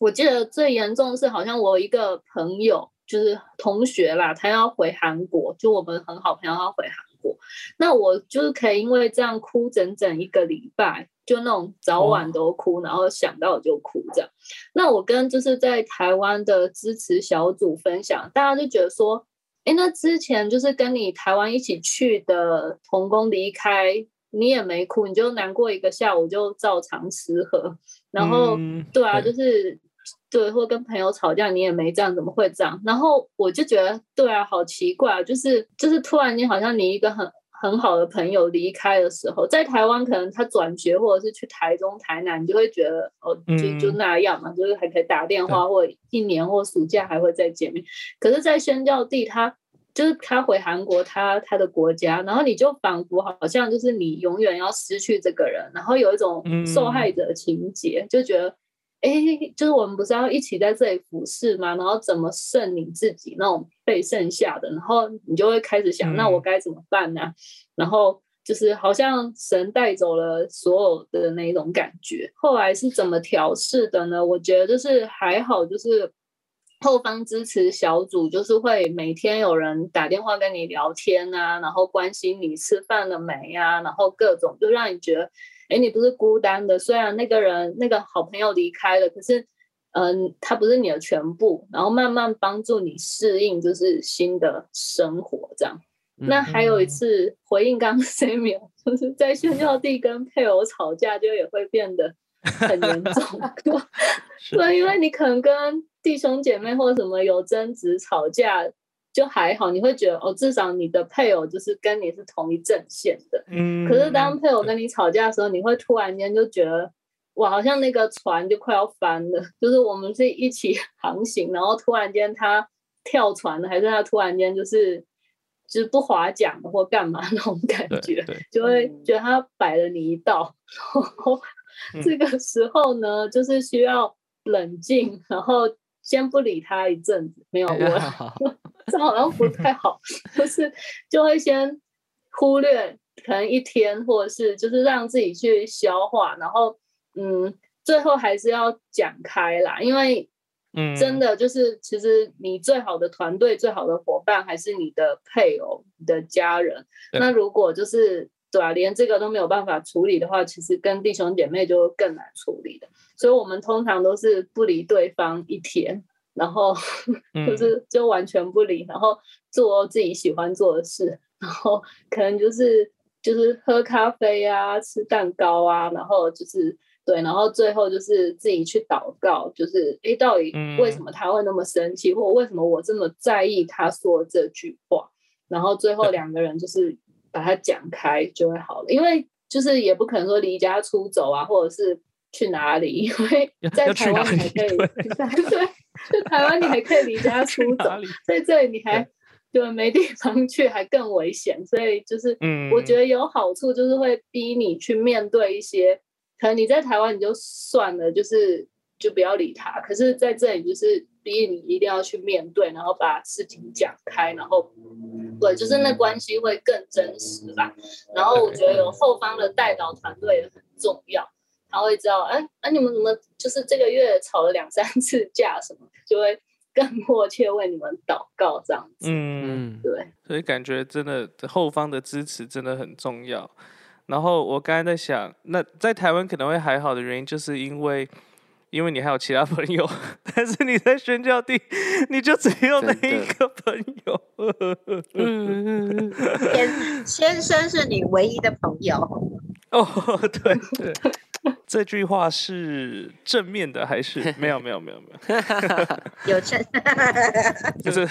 我记得最严重的是，好像我一个朋友。就是同学啦，他要回韩国，就我们很好朋友要回韩国，那我就是可以因为这样哭整整一个礼拜，就那种早晚都哭，然后想到就哭这样。那我跟就是在台湾的支持小组分享，大家就觉得说，哎，那之前就是跟你台湾一起去的童工离开，你也没哭，你就难过一个下午就照常吃喝，然后、嗯对啊，对就是对，或跟朋友吵架，你也没这样，怎么会这样？然后我就觉得，对啊，好奇怪啊，就是就是突然间，好像你一个很很好的朋友离开的时候，在台湾可能他转学或者是去台中、台南，你就会觉得哦，就就嗯那样嘛，就是还可以打电话，或一年或暑假还会再见面。可是，在宣教地，他就是他回韩国，他他的国家，然后你就仿佛好像就是你永远要失去这个人，然后有一种受害者情节，就觉得。哎，就是我们不是要一起在这里服侍吗？然后怎么剩你自己那种被剩下的，然后你就会开始想，嗯那我该怎么办呢、然后就是好像神带走了所有的那种感觉。后来是怎么调试的呢？我觉得就是还好，就是后方支持小组就是会每天有人打电话跟你聊天啊，然后关心你吃饭了没啊，然后各种就让你觉得。哎，你不是孤单的。虽然那个人那个好朋友离开了，可是，嗯，他不是你的全部。然后慢慢帮助你适应，就是新的生活这样。那还有一次回应刚 Samuel，就是在炫耀地跟配偶吵架，就也会变得很严重。对，因为你可能跟弟兄姐妹或者什么有争执吵架。就还好，你会觉得哦，至少你的配偶就是跟你是同一阵线的。嗯可是当配偶跟你吵架的时候，你会突然间就觉得，哇，好像那个船就快要翻了。就是我们是一起航行，然后突然间他跳船了，还是他突然间就是就是不划桨或干嘛那种感觉，就会觉得他摆了你一道。然 后这个时候呢，就是需要冷静，然后先不理他一阵子。没有我。这好像不太好，就是就会先忽略可能一天，或者是就是让自己去消化，然后嗯，最后还是要讲开啦，因为嗯，真的就是其实你最好的团队、最好的伙伴还是你的配偶、你的家人。那如果就是对啊，连这个都没有办法处理的话，其实跟弟兄姐妹就更难处理的。所以我们通常都是不离对方一天，然后嗯 就是就完全不理，然后做自己喜欢做的事，然后可能就是就是喝咖啡啊，吃蛋糕啊，然后就是对，然后最后就是自己去祷告，就是诶，到底嗯为什么他会那么生气，或为什么我这么在意他说这句话？然后最后两个人就是把它讲开就会好了，因为就是也不可能说离家出走啊，或者是去哪里，因为 在台湾你还可以，对对，去台湾你还可以离家出走，在这里你还对没地方去，还更危险。所以就是，嗯我觉得有好处，就是会逼你去面对一些，可能你在台湾你就算了，就是就不要理他。可是在这里就是逼你一定要去面对，然后把事情讲开，然后对，就是那关系会更真实吧。然后我觉得有后方的带导团队也很重要。他会知道，哎，哎，你们怎么就是这个月吵了两三次架什么，就会更迫切为你们祷告这样子。嗯，嗯，对，所以感觉真的后方的支持真的很重要。然后我刚才在想，那在台湾可能会还好的原因，就是因为因为你还有其他朋友，但是你在宣教地，你就只有那一个朋友。先先生是你唯一的朋友，哦，对对，这句话是正面的还是没有没有没有没有？有真 就是，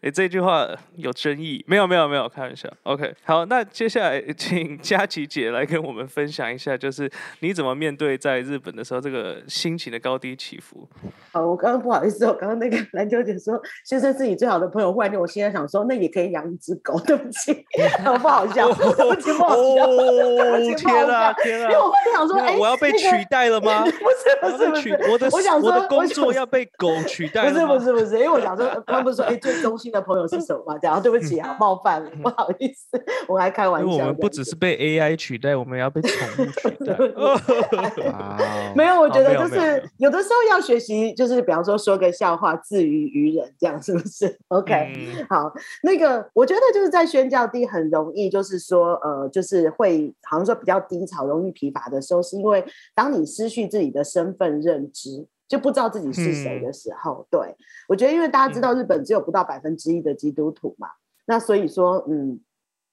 诶，这句话有争议，没有没有没有，开玩笑。OK，好，那接下来请佳琪姐来跟我们分享一下，就是你怎么面对在日本的时候这个心情的高低起伏。好，我刚刚不好意思，我刚刚那个篮球姐说先生是你最好的朋友，忽然间我现在想说，那也可以养一只狗，对不起，好不好笑，对不起，不好笑，对不起，不好天啊笑，天啊！会想说，哎，我要被取代了吗？不是不是不是，取我的我想说我的工作要被狗取代不是不是不是，因为我想说，他们说，哎，最忠心的朋友是什么嘛？这样，对不起啊，冒犯了，不好意思，我还开玩笑。因为我们不只是被 AI 取代，我们也要被宠物取代。没有，我觉得就是有的时候要学习，就是比方说说个笑话，自娱于人，这样是不是？OK，、嗯 好，那个我觉得就是在宣教地很容易，就是说呃，就是会好像说比较低潮、容易疲乏的时候，是因为当你失去自己的身份认知。就不知道自己是谁的时候，对我觉得，因为大家知道日本只有不到百分之一的基督徒嘛，那所以说，嗯，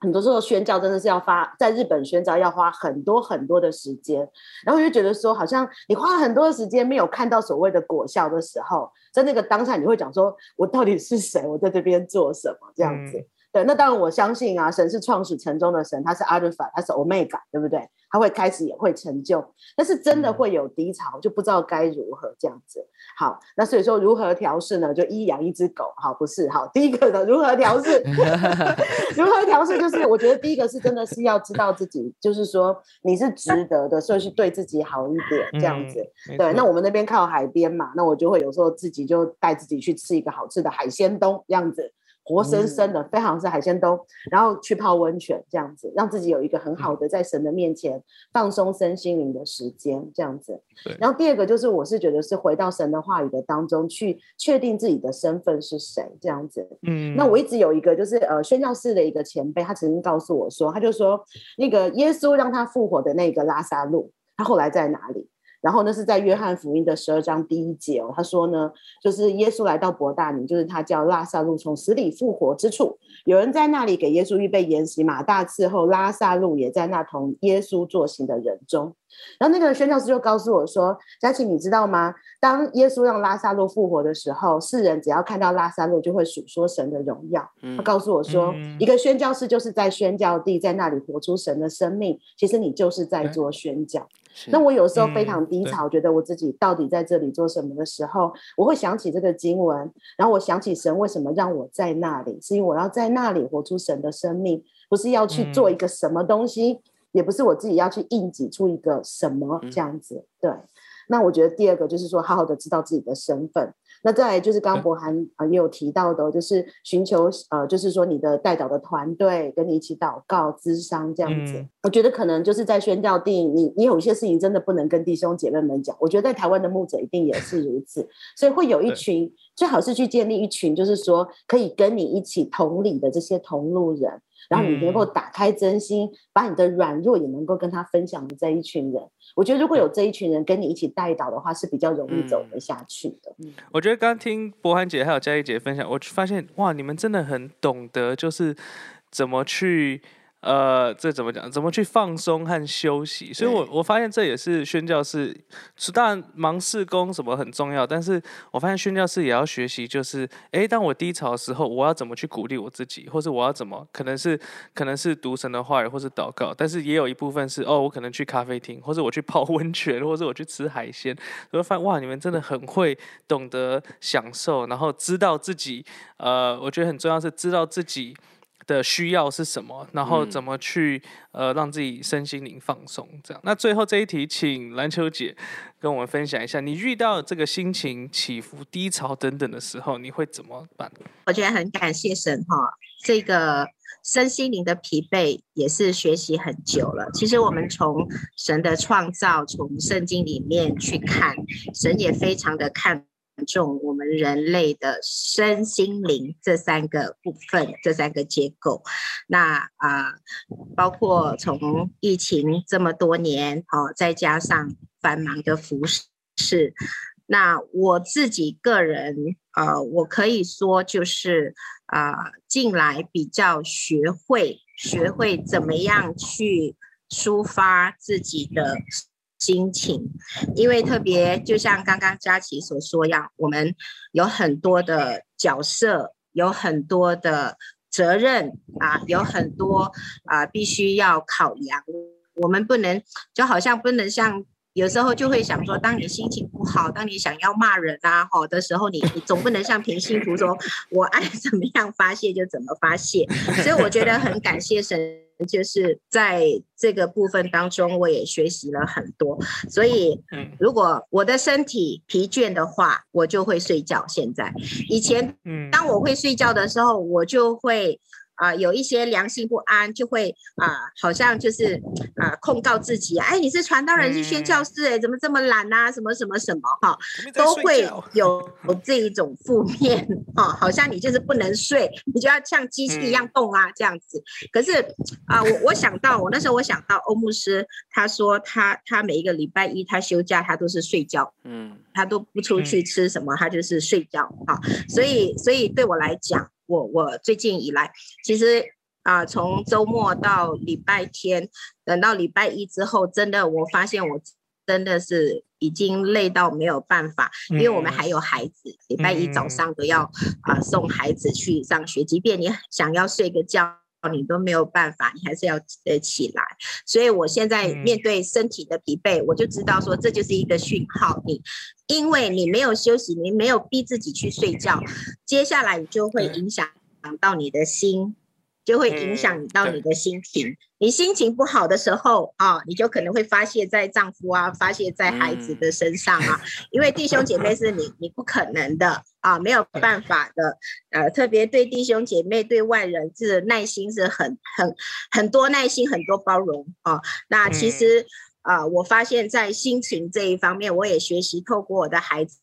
很多时候宣教真的是要发在日本宣教要花很多很多的时间，然后我就觉得说，好像你花了很多的时间没有看到所谓的果效的时候，在那个当下你会讲说，我到底是谁？我在这边做什么？这样子。嗯对，那当然我相信啊，神是创始成终的神，他是阿尔法，他是 omega，对不对？他会开始也会成就，但是真的会有低潮，就不知道该如何这样子。好，那所以说如何调试呢？就一养一只狗，好，不是好。第一个呢，如何调试？如何调试？就是我觉得第一个是真的是要知道自己，就是说你是值得的，所以是对自己好一点这样子。对，那我们那边靠海边嘛，那我就会有时候自己就带自己去吃一个好吃的海鲜东，这样子，活生生的，非常是海鲜冬，然后去泡温泉，这样子，让自己有一个很好的在神的面前放松身心灵的时间，这样子对。然后第二个就是，我是觉得是回到神的话语的当中去确定自己的身份是谁，这样子。嗯那我一直有一个就是呃宣教士的一个前辈，他曾经告诉我说，他就说那个耶稣让他复活的那个拉萨路，他后来在哪里？然后呢是在约翰福音的十二章第一节哦，他说呢，就是耶稣来到伯大尼，就是他叫拉萨路从死里复活之处，有人在那里给耶稣预备筵席，马大伺候，拉萨路也在那同耶稣作行的人中。然后那个宣教师就告诉我说：“佳琪，你知道吗？当耶稣让拉萨路复活的时候，世人只要看到拉萨路，就会数说神的荣耀。嗯他告诉我说，嗯一个宣教师就是在宣教地，在那里活出神的生命。其实你就是在做宣教。是那我有时候非常低潮，觉得我自己到底在这里做什么的时候，我会想起这个经文，然后我想起神为什么让我在那里，是因为我要在那里活出神的生命，不是要去做嗯一个什么东西，也不是我自己要去硬挤出一个什么嗯这样子。对，那我觉得第二个就是说，好好的知道自己的身份。那再来就是刚刚博涵啊也有提到的，就是寻求呃，就是说你的带导的团队跟你一起祷告、咨商这样子。我觉得可能就是在宣教地，你你有一些事情真的不能跟弟兄姐妹们讲。我觉得在台湾的牧者一定也是如此，所以会有一群，最好是去建立一群，就是说可以跟你一起同理的这些同路人。然后你能够打开真心，把你的软弱也能够跟他分享的这一群人，我觉得如果有这一群人跟你一起带导的话，是比较容易走得下去的。我觉得刚听博涵姐还有佳怡姐分享，我发现哇，你们真的很懂得，就是怎么去。呃，这怎么讲？怎么去放松和休息？所以，我我发现这也是宣教士，当然忙事工什么很重要，但是我发现宣教士也要学习，就是哎，当我低潮的时候，我要怎么去鼓励我自己，或是我要怎么，可能是可能是读神的话语，或是祷告，但是也有一部分是哦，我可能去咖啡厅，或者我去泡温泉，或者我去吃海鲜。我发现哇，你们真的很会懂得享受，然后知道自己，呃，我觉得很重要是知道自己。的需要是什么？然后怎么去呃让自己身心灵放松？这样。那最后这一题，请篮球姐跟我们分享一下，你遇到这个心情起伏、低潮等等的时候，你会怎么办？我觉得很感谢神哈，这个身心灵的疲惫也是学习很久了。其实我们从神的创造，从圣经里面去看，神也非常的看。重我们人类的身心灵这三个部分，这三个结构。那啊，包括从疫情这么多年，哦，再加上繁忙的服饰，那我自己个人，呃，我可以说就是啊，进来比较学会，学会怎么样去抒发自己的。心情，因为特别就像刚刚佳琪所说样，我们有很多的角色，有很多的责任啊，有很多啊必须要考量。我们不能就好像不能像有时候就会想说，当你心情不好，当你想要骂人啊好的时候，你你总不能像平信徒说，我爱怎么样发泄就怎么发泄。所以我觉得很感谢神。就是在这个部分当中，我也学习了很多。所以，如果我的身体疲倦的话，我就会睡觉。现在，以前，当我会睡觉的时候，我就会。啊，有一些良心不安，就会啊，好像就是啊，控告自己，哎，你是传道人，是宣教师，哎，怎么这么懒啊？什么什么什么哈，都会有这一种负面哈，好像你就是不能睡，你就要像机器一样动啊，这样子。可是啊，我我想到，我那时候我想到欧牧师，他说他他每一个礼拜一他休假，他都是睡觉，嗯，他都不出去吃什么，他就是睡觉啊。所以所以对我来讲。我我最近以来，其实啊，从周末到礼拜天，等到礼拜一之后，真的我发现我真的是已经累到没有办法，因为我们还有孩子，礼拜一早上都要啊送孩子去上学，即便你想要睡个觉，你都没有办法，你还是要呃起来。所以我现在面对身体的疲惫，我就知道说这就是一个讯号，你。因为你没有休息，你没有逼自己去睡觉，接下来你就会影响到你的心，就会影响到你的心情。你心情不好的时候啊，你就可能会发泄在丈夫啊，发泄在孩子的身上啊。因为弟兄姐妹是你，你不可能的啊，没有办法的。呃，特别对弟兄姐妹、对外人，是耐心是很很很多耐心，很多包容啊。那其实。啊，我发现，在心情这一方面，我也学习透过我的孩子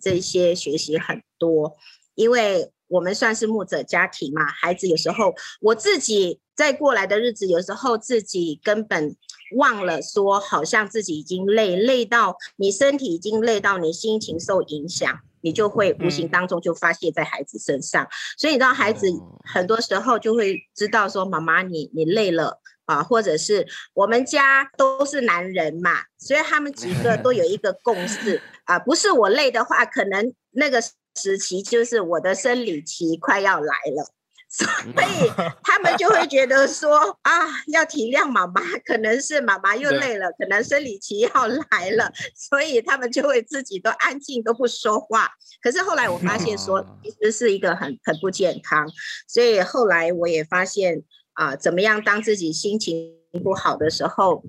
这些学习很多，因为我们算是牧者家庭嘛，孩子有时候我自己在过来的日子，有时候自己根本忘了说，好像自己已经累，累到你身体已经累到你心情受影响，你就会无形当中就发泄在孩子身上，所以你知道，孩子很多时候就会知道说，妈妈你你累了。啊，或者是我们家都是男人嘛，所以他们几个都有一个共识。啊，不是我累的话，可能那个时期就是我的生理期快要来了，所以他们就会觉得说啊，要体谅妈妈，可能是妈妈又累了，可能生理期要来了，所以他们就会自己都安静都不说话。可是后来我发现说，其实是一个很很不健康，所以后来我也发现。啊，怎么样？当自己心情不好的时候，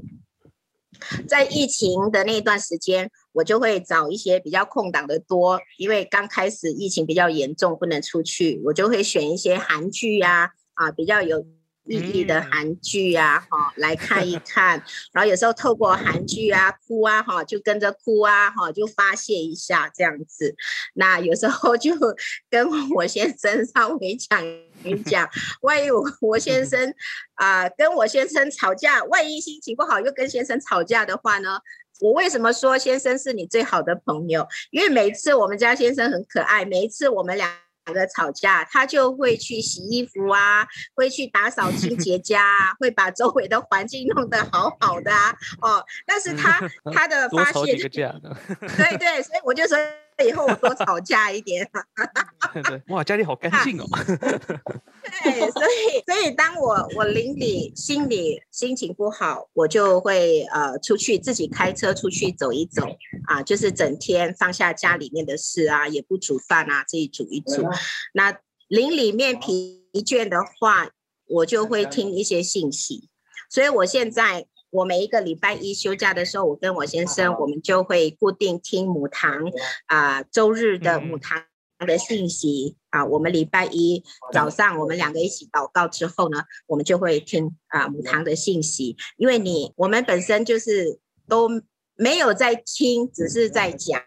在疫情的那段时间，我就会找一些比较空档的多，因为刚开始疫情比较严重，不能出去，我就会选一些韩剧呀，啊，比较有。意义的韩剧啊，哈，来看一 看，然后有时候透过韩剧啊哭啊，哈，就跟着哭啊，哈，就发泄一下这样子。那有时候就跟我先生稍微讲一讲，万一我 我先生啊跟我先生吵架，万一心情不好又跟先生吵架的话呢，我为什么说先生是你最好的朋友？因为每次我们家先生很可爱，每一次我们俩。两个吵架，他就会去洗衣服啊，会去打扫清洁家啊，会把周围的环境弄得好好的啊。哦，但是他 他的发泄，对对，所以我就说以后我多吵架一点。哇，家里好干净哦。对，所以所以当我我邻里心里心情不好，我就会呃出去自己开车出去走一走啊，就是整天放下家里面的事啊，也不煮饭啊，自己煮一煮。那邻里面疲倦的话，我就会听一些信息。所以我现在我每一个礼拜一休假的时候，我跟我先生我们就会固定听母堂啊，周日的母堂。的信息啊，我们礼拜一早上我们两个一起祷告之后呢，我们就会听啊母堂的信息，因为你我们本身就是都没有在听，只是在讲，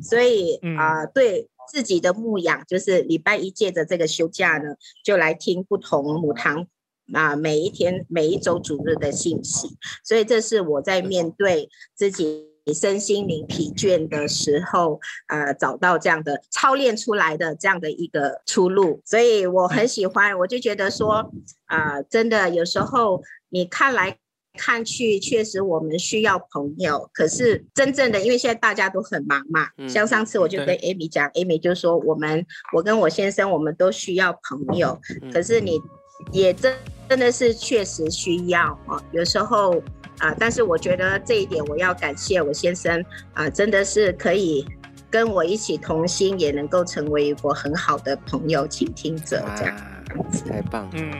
所以啊对自己的牧养，就是礼拜一借着这个休假呢，就来听不同母堂啊每一天每一周主日的信息，所以这是我在面对自己。身心灵疲倦的时候，呃，找到这样的操练出来的这样的一个出路，所以我很喜欢。我就觉得说，啊，真的有时候你看来看去，确实我们需要朋友。可是真正的，因为现在大家都很忙嘛，像上次我就跟 Amy 讲，Amy 就说我们，我跟我先生，我们都需要朋友。可是你也真真的是确实需要啊，有时候。啊！但是我觉得这一点，我要感谢我先生啊，真的是可以跟我一起同心，也能够成为一个很好的朋友、倾听者，这样子太棒。嗯。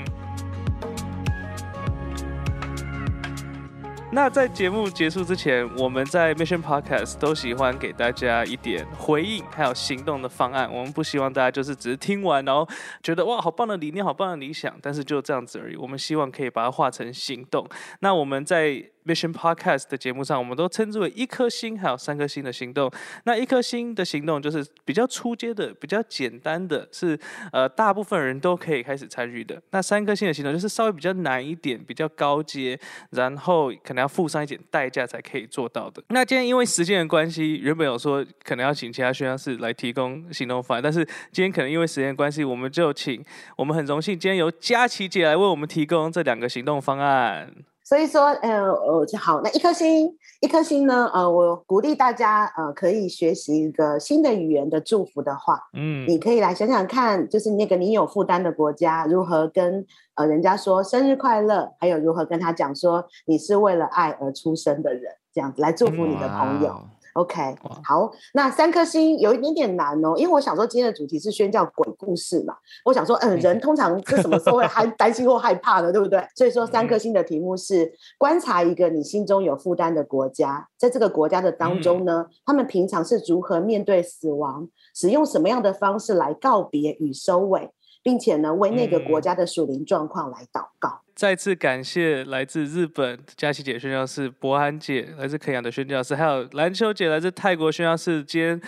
那在节目结束之前，我们在 Mission Podcast 都喜欢给大家一点回应，还有行动的方案。我们不希望大家就是只是听完，然后觉得哇，好棒的理念，好棒的理想，但是就这样子而已。我们希望可以把它化成行动。那我们在 Mission Podcast 的节目上，我们都称之为一颗星，还有三颗星的行动。那一颗星的行动就是比较出阶的、比较简单的，是呃大部分人都可以开始参与的。那三颗星的行动就是稍微比较难一点、比较高阶，然后可能要付上一点代价才可以做到的。那今天因为时间的关系，原本有说可能要请其他宣教士来提供行动方案，但是今天可能因为时间关系，我们就请我们很荣幸今天由佳琪姐来为我们提供这两个行动方案。所以说，呃，呃，好，那一颗星，一颗星呢？呃，我鼓励大家，呃，可以学习一个新的语言的祝福的话，嗯，你可以来想想看，就是那个你有负担的国家，如何跟呃人家说生日快乐，还有如何跟他讲说你是为了爱而出生的人，这样子来祝福你的朋友。OK，好，那三颗星有一点点难哦，因为我想说今天的主题是宣教鬼故事嘛，我想说，嗯，人通常是什么时候会害 担心或害怕的，对不对？所以说三颗星的题目是观察一个你心中有负担的国家，在这个国家的当中呢，他们平常是如何面对死亡，使用什么样的方式来告别与收尾。并且呢，为那个国家的属灵状况来祷告。再次感谢来自日本佳琪姐宣教士、博涵姐来自肯雅的宣教士，还有篮球姐来自泰国宣教士兼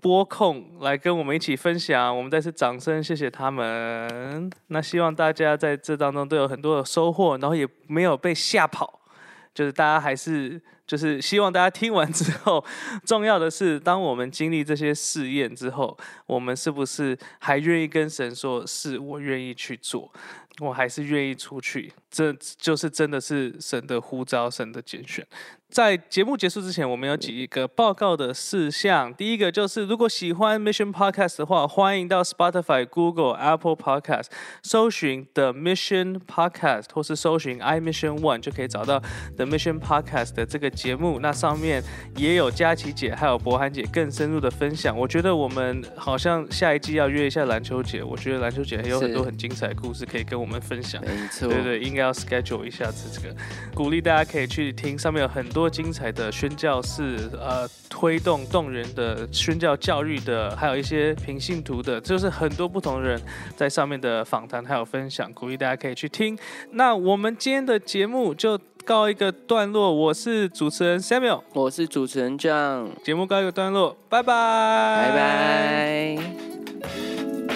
播控来跟我们一起分享。我们再次掌声谢谢他们。那希望大家在这当中都有很多的收获，然后也没有被吓跑，就是大家还是。就是希望大家听完之后，重要的是，当我们经历这些试验之后，我们是不是还愿意跟神说：“是我愿意去做，我还是愿意出去？”这就是真的是神的呼召，神的拣选。在节目结束之前，我们有几个报告的事项。第一个就是，如果喜欢 Mission Podcast 的话，欢迎到 Spotify、Google、Apple Podcast 搜寻 The Mission Podcast，或是搜寻 I Mission One，就可以找到 The Mission Podcast 的这个节目。那上面也有佳琪姐还有博涵姐更深入的分享。我觉得我们好像下一季要约一下篮球姐，我觉得篮球姐还有很多很精彩的故事可以跟我们分享。没错，对对，应该要 schedule 一下子这个，鼓励大家可以去听，上面有很。多精彩的宣教士，呃，推动动人的宣教教育的，还有一些平信徒的，就是很多不同人在上面的访谈还有分享，鼓励大家可以去听。那我们今天的节目就告一个段落，我是主持人 Samuel，我是主持人 John，节目告一个段落，拜拜，拜拜。